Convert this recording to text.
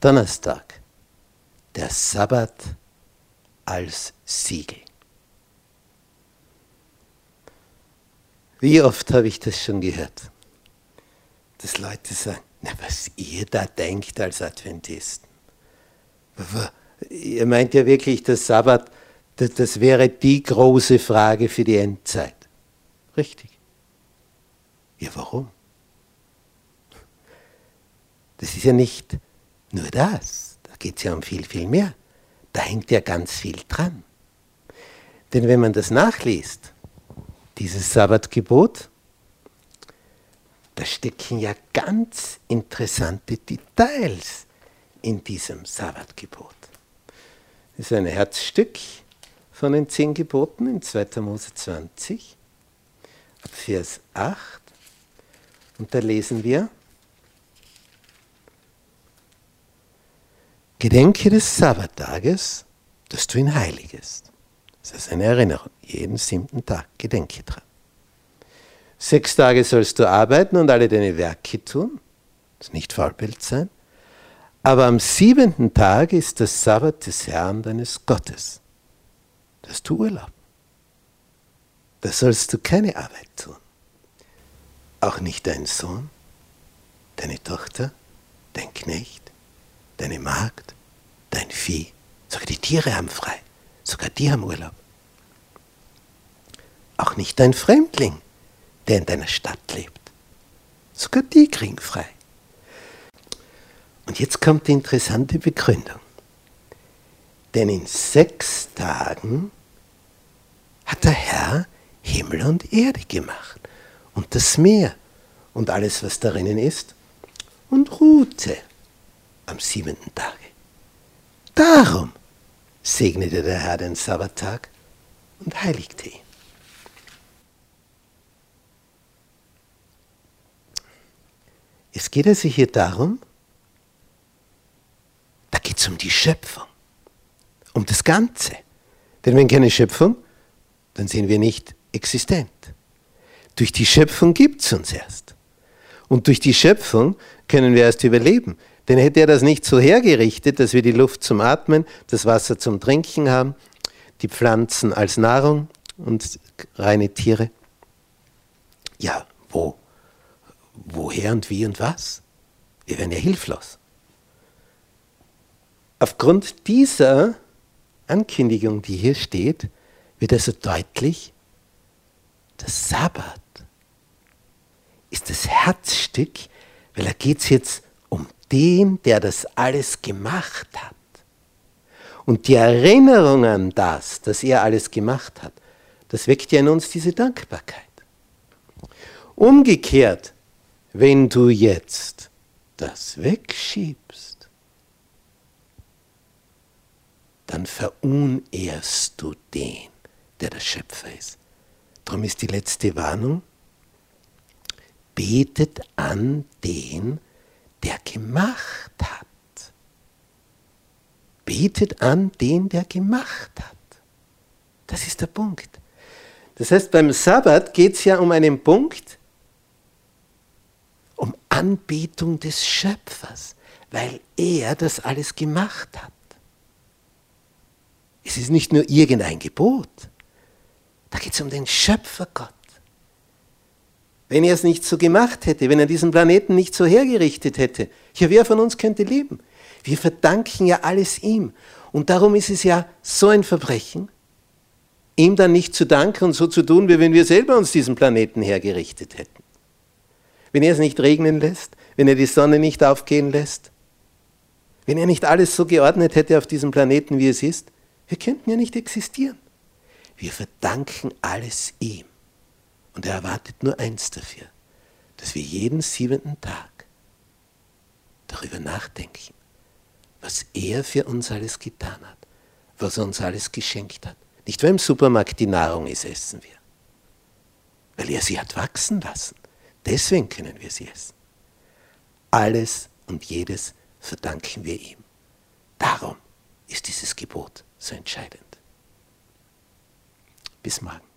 Donnerstag, der Sabbat als Siegel. Wie oft habe ich das schon gehört, dass Leute sagen, na, was ihr da denkt als Adventisten. Ihr meint ja wirklich, der Sabbat, das wäre die große Frage für die Endzeit. Richtig. Ja, warum? Das ist ja nicht nur das, da geht es ja um viel, viel mehr. Da hängt ja ganz viel dran. Denn wenn man das nachliest, dieses Sabbatgebot, da stecken ja ganz interessante Details in diesem Sabbatgebot. Das ist ein Herzstück von den zehn Geboten in 2. Mose 20, Vers 8. Und da lesen wir, Gedenke des Sabbattages, dass du ihn heiligest. Das ist eine Erinnerung. Jeden siebten Tag gedenke dran. Sechs Tage sollst du arbeiten und alle deine Werke tun. Das ist nicht Vollbild sein. Aber am siebenten Tag ist das Sabbat des Herrn deines Gottes. Das du Urlaub. Da sollst du keine Arbeit tun. Auch nicht dein Sohn, deine Tochter, dein Knecht, deine Magd, dein Vieh, sogar die Tiere haben frei, sogar die haben Urlaub. Auch nicht dein Fremdling, der in deiner Stadt lebt, sogar die kriegen frei. Und jetzt kommt die interessante Begründung. Denn in sechs Tagen hat der Herr Himmel und Erde gemacht und das Meer und alles, was darinnen ist, und ruhte am siebenten Tage. Darum segnete der Herr den Sabbattag und heiligte ihn. Es geht also hier darum, da geht es um die Schöpfung, um das Ganze. Denn wenn keine Schöpfung, dann sind wir nicht existent. Durch die Schöpfung gibt es uns erst. Und durch die Schöpfung können wir erst überleben. Denn hätte er das nicht so hergerichtet, dass wir die Luft zum Atmen, das Wasser zum Trinken haben, die Pflanzen als Nahrung und reine Tiere, ja, wo? Woher und wie und was? Wir wären ja hilflos. Aufgrund dieser Ankündigung, die hier steht, wird also deutlich, der Sabbat ist das Herzstück, weil da geht es jetzt den, der das alles gemacht hat. Und die Erinnerung an das, dass er alles gemacht hat, das weckt ja in uns diese Dankbarkeit. Umgekehrt, wenn du jetzt das wegschiebst, dann verunehrst du den, der der Schöpfer ist. Darum ist die letzte Warnung, betet an den, der gemacht hat. Betet an den, der gemacht hat. Das ist der Punkt. Das heißt, beim Sabbat geht es ja um einen Punkt, um Anbetung des Schöpfers, weil er das alles gemacht hat. Es ist nicht nur irgendein Gebot, da geht es um den Schöpfergott. Wenn er es nicht so gemacht hätte, wenn er diesen Planeten nicht so hergerichtet hätte, ja, wer von uns könnte leben? Wir verdanken ja alles ihm. Und darum ist es ja so ein Verbrechen, ihm dann nicht zu danken und so zu tun, wie wenn wir selber uns diesen Planeten hergerichtet hätten. Wenn er es nicht regnen lässt, wenn er die Sonne nicht aufgehen lässt, wenn er nicht alles so geordnet hätte auf diesem Planeten, wie es ist, wir könnten ja nicht existieren. Wir verdanken alles ihm. Und er erwartet nur eins dafür, dass wir jeden siebenten Tag darüber nachdenken, was er für uns alles getan hat, was er uns alles geschenkt hat. Nicht, weil im Supermarkt die Nahrung ist, essen wir. Weil er sie hat wachsen lassen. Deswegen können wir sie essen. Alles und jedes verdanken wir ihm. Darum ist dieses Gebot so entscheidend. Bis morgen.